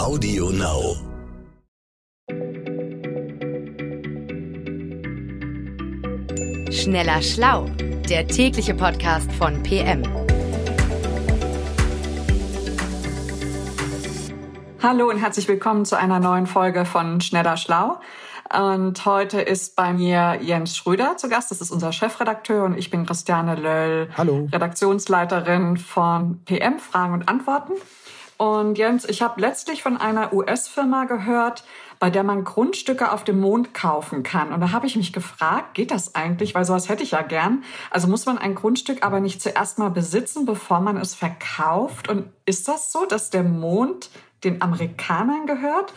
Audio Now. Schneller Schlau, der tägliche Podcast von PM. Hallo und herzlich willkommen zu einer neuen Folge von Schneller Schlau. Und heute ist bei mir Jens Schröder zu Gast. Das ist unser Chefredakteur und ich bin Christiane Löll, Hallo. Redaktionsleiterin von PM Fragen und Antworten. Und Jens, ich habe letztlich von einer US-Firma gehört, bei der man Grundstücke auf dem Mond kaufen kann. Und da habe ich mich gefragt, geht das eigentlich? Weil sowas hätte ich ja gern. Also muss man ein Grundstück aber nicht zuerst mal besitzen, bevor man es verkauft? Und ist das so, dass der Mond den Amerikanern gehört.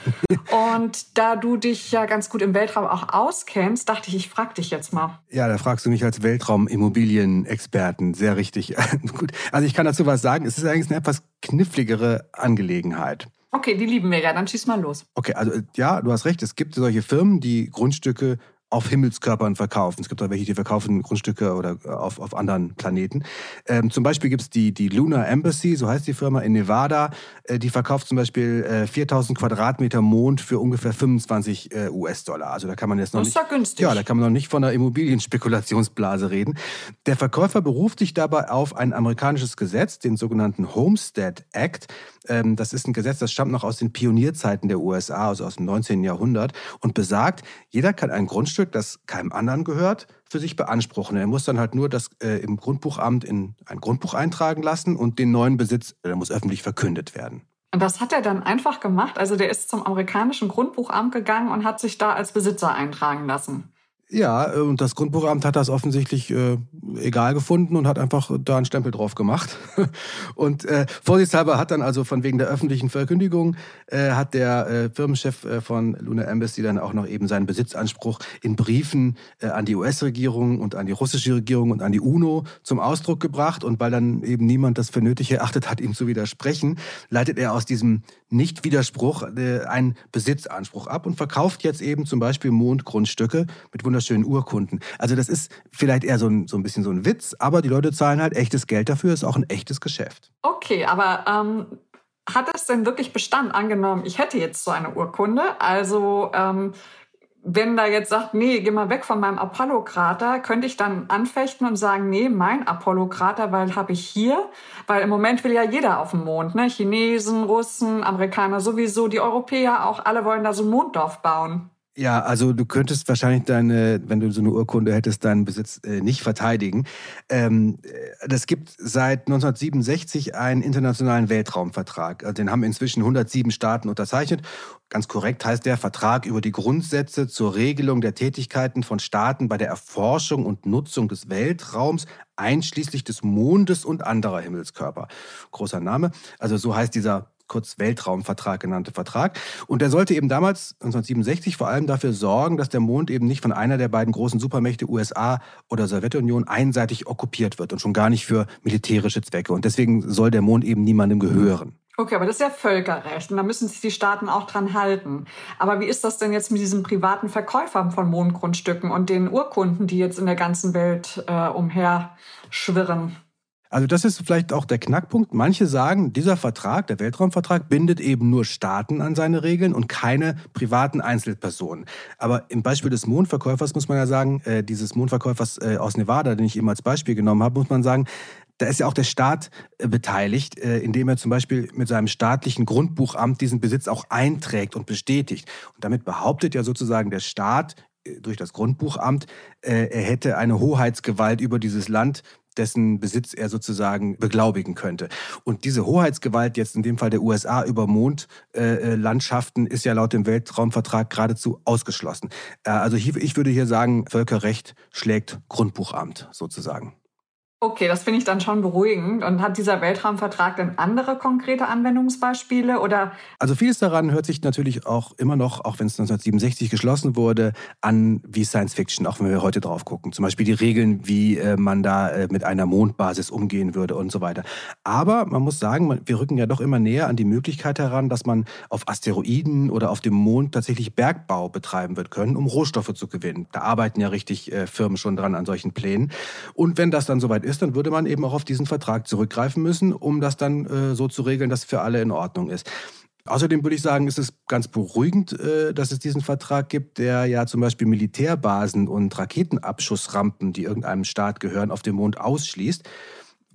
Und da du dich ja ganz gut im Weltraum auch auskennst, dachte ich, ich frage dich jetzt mal. Ja, da fragst du mich als Weltraumimmobilienexperten. Sehr richtig. gut. Also ich kann dazu was sagen. Es ist eigentlich eine etwas kniffligere Angelegenheit. Okay, die lieben wir ja. Dann schieß mal los. Okay, also ja, du hast recht. Es gibt solche Firmen, die Grundstücke auf Himmelskörpern verkaufen. Es gibt auch welche, die verkaufen Grundstücke oder äh, auf, auf anderen Planeten. Ähm, zum Beispiel gibt es die, die Lunar Embassy, so heißt die Firma in Nevada. Äh, die verkauft zum Beispiel äh, 4000 Quadratmeter Mond für ungefähr 25 äh, US-Dollar. Also da kann man jetzt noch das nicht. günstig. Ja, da kann man noch nicht von einer Immobilienspekulationsblase reden. Der Verkäufer beruft sich dabei auf ein amerikanisches Gesetz, den sogenannten Homestead Act. Ähm, das ist ein Gesetz, das stammt noch aus den Pionierzeiten der USA, also aus dem 19. Jahrhundert, und besagt, jeder kann ein Grundstück, das keinem anderen gehört, für sich beanspruchen. Er muss dann halt nur das äh, im Grundbuchamt in ein Grundbuch eintragen lassen und den neuen Besitz, der muss öffentlich verkündet werden. Und das hat er dann einfach gemacht. Also der ist zum amerikanischen Grundbuchamt gegangen und hat sich da als Besitzer eintragen lassen. Ja, äh, und das Grundbuchamt hat das offensichtlich äh, egal gefunden und hat einfach da einen Stempel drauf gemacht. und äh, vorsichtshalber hat dann also von wegen der öffentlichen Verkündigung, äh, hat der äh, Firmenchef äh, von Luna Embassy dann auch noch eben seinen Besitzanspruch in Briefen an die US-Regierung und an die russische Regierung und an die UNO zum Ausdruck gebracht. Und weil dann eben niemand das für nötig erachtet hat, ihm zu widersprechen, leitet er aus diesem Nicht-Widerspruch einen Besitzanspruch ab und verkauft jetzt eben zum Beispiel Mondgrundstücke mit wunderschönen Urkunden. Also das ist vielleicht eher so ein, so ein bisschen so ein Witz, aber die Leute zahlen halt echtes Geld dafür, ist auch ein echtes Geschäft. Okay, aber ähm, hat es denn wirklich Bestand angenommen? Ich hätte jetzt so eine Urkunde, also ähm, wenn da jetzt sagt, nee, geh mal weg von meinem Apollo-Krater, könnte ich dann anfechten und sagen, nee, mein Apollo-Krater, weil habe ich hier, weil im Moment will ja jeder auf den Mond, ne? Chinesen, Russen, Amerikaner sowieso, die Europäer auch, alle wollen da so ein Monddorf bauen. Ja, also du könntest wahrscheinlich deine, wenn du so eine Urkunde hättest, deinen Besitz äh, nicht verteidigen. Ähm, das gibt seit 1967 einen internationalen Weltraumvertrag. Also den haben inzwischen 107 Staaten unterzeichnet. Ganz korrekt heißt der Vertrag über die Grundsätze zur Regelung der Tätigkeiten von Staaten bei der Erforschung und Nutzung des Weltraums, einschließlich des Mondes und anderer Himmelskörper. Großer Name. Also so heißt dieser kurz Weltraumvertrag genannte Vertrag. Und der sollte eben damals, 1967, vor allem dafür sorgen, dass der Mond eben nicht von einer der beiden großen Supermächte USA oder Sowjetunion einseitig okkupiert wird und schon gar nicht für militärische Zwecke. Und deswegen soll der Mond eben niemandem gehören. Okay, aber das ist ja Völkerrecht und da müssen sich die Staaten auch dran halten. Aber wie ist das denn jetzt mit diesen privaten Verkäufern von Mondgrundstücken und den Urkunden, die jetzt in der ganzen Welt äh, umherschwirren? Also das ist vielleicht auch der Knackpunkt. Manche sagen, dieser Vertrag, der Weltraumvertrag, bindet eben nur Staaten an seine Regeln und keine privaten Einzelpersonen. Aber im Beispiel des Mondverkäufers muss man ja sagen, äh, dieses Mondverkäufers äh, aus Nevada, den ich eben als Beispiel genommen habe, muss man sagen, da ist ja auch der Staat äh, beteiligt, äh, indem er zum Beispiel mit seinem staatlichen Grundbuchamt diesen Besitz auch einträgt und bestätigt. Und damit behauptet ja sozusagen der Staat äh, durch das Grundbuchamt, er hätte eine Hoheitsgewalt über dieses Land, dessen Besitz er sozusagen beglaubigen könnte. Und diese Hoheitsgewalt jetzt in dem Fall der USA über Mondlandschaften ist ja laut dem Weltraumvertrag geradezu ausgeschlossen. Äh, also hier, ich würde hier sagen, Völkerrecht schlägt Grundbuchamt sozusagen. Okay, das finde ich dann schon beruhigend. Und hat dieser Weltraumvertrag denn andere konkrete Anwendungsbeispiele oder? Also vieles daran hört sich natürlich auch immer noch, auch wenn es 1967 geschlossen wurde, an wie Science Fiction, auch wenn wir heute drauf gucken. Zum Beispiel die Regeln, wie äh, man da äh, mit einer Mondbasis umgehen würde und so weiter. Aber man muss sagen, wir rücken ja doch immer näher an die Möglichkeit heran, dass man auf Asteroiden oder auf dem Mond tatsächlich Bergbau betreiben wird können, um Rohstoffe zu gewinnen. Da arbeiten ja richtig äh, Firmen schon dran an solchen Plänen. Und wenn das dann soweit ist, dann würde man eben auch auf diesen Vertrag zurückgreifen müssen, um das dann äh, so zu regeln, dass für alle in Ordnung ist. Außerdem würde ich sagen, ist es ganz beruhigend, äh, dass es diesen Vertrag gibt, der ja zum Beispiel Militärbasen und Raketenabschussrampen, die irgendeinem Staat gehören, auf dem Mond ausschließt.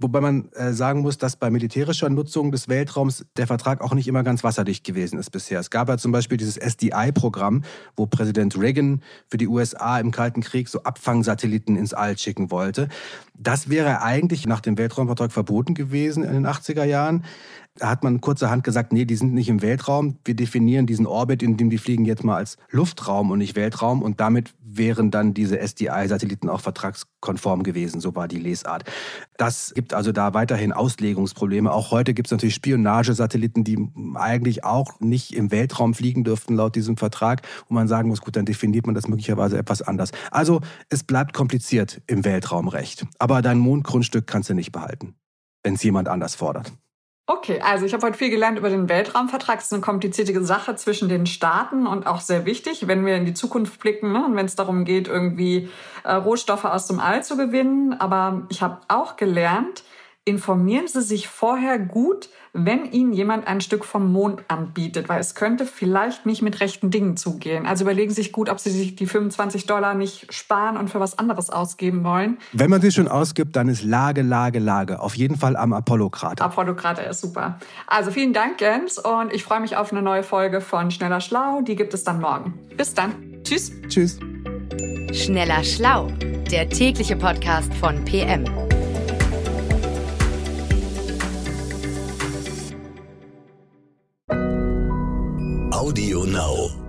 Wobei man äh, sagen muss, dass bei militärischer Nutzung des Weltraums der Vertrag auch nicht immer ganz wasserdicht gewesen ist bisher. Es gab ja zum Beispiel dieses SDI-Programm, wo Präsident Reagan für die USA im Kalten Krieg so Abfangsatelliten ins All schicken wollte. Das wäre eigentlich nach dem Weltraumvertrag verboten gewesen in den 80er Jahren. Da hat man kurzerhand gesagt, nee, die sind nicht im Weltraum. Wir definieren diesen Orbit, in dem die fliegen, jetzt mal als Luftraum und nicht Weltraum. Und damit wären dann diese SDI-Satelliten auch vertragskonform gewesen. So war die Lesart. Das gibt also da weiterhin Auslegungsprobleme. Auch heute gibt es natürlich Spionagesatelliten, die eigentlich auch nicht im Weltraum fliegen dürften laut diesem Vertrag. Und man sagen muss, gut, dann definiert man das möglicherweise etwas anders. Also es bleibt kompliziert im Weltraumrecht. Aber dein Mondgrundstück kannst du nicht behalten, wenn es jemand anders fordert. Okay, also ich habe heute viel gelernt über den Weltraumvertrag. Es ist eine komplizierte Sache zwischen den Staaten und auch sehr wichtig, wenn wir in die Zukunft blicken ne? und wenn es darum geht, irgendwie äh, Rohstoffe aus dem All zu gewinnen. Aber ich habe auch gelernt, informieren Sie sich vorher gut, wenn Ihnen jemand ein Stück vom Mond anbietet, weil es könnte vielleicht nicht mit rechten Dingen zugehen. Also überlegen Sie sich gut, ob Sie sich die 25 Dollar nicht sparen und für was anderes ausgeben wollen. Wenn man sie schon ausgibt, dann ist Lage, Lage, Lage. Auf jeden Fall am Apollo-Krater. Apollo-Krater ist super. Also vielen Dank, Jens, und ich freue mich auf eine neue Folge von Schneller Schlau. Die gibt es dann morgen. Bis dann. Tschüss. Tschüss. Schneller Schlau, der tägliche Podcast von PM. Audio Now.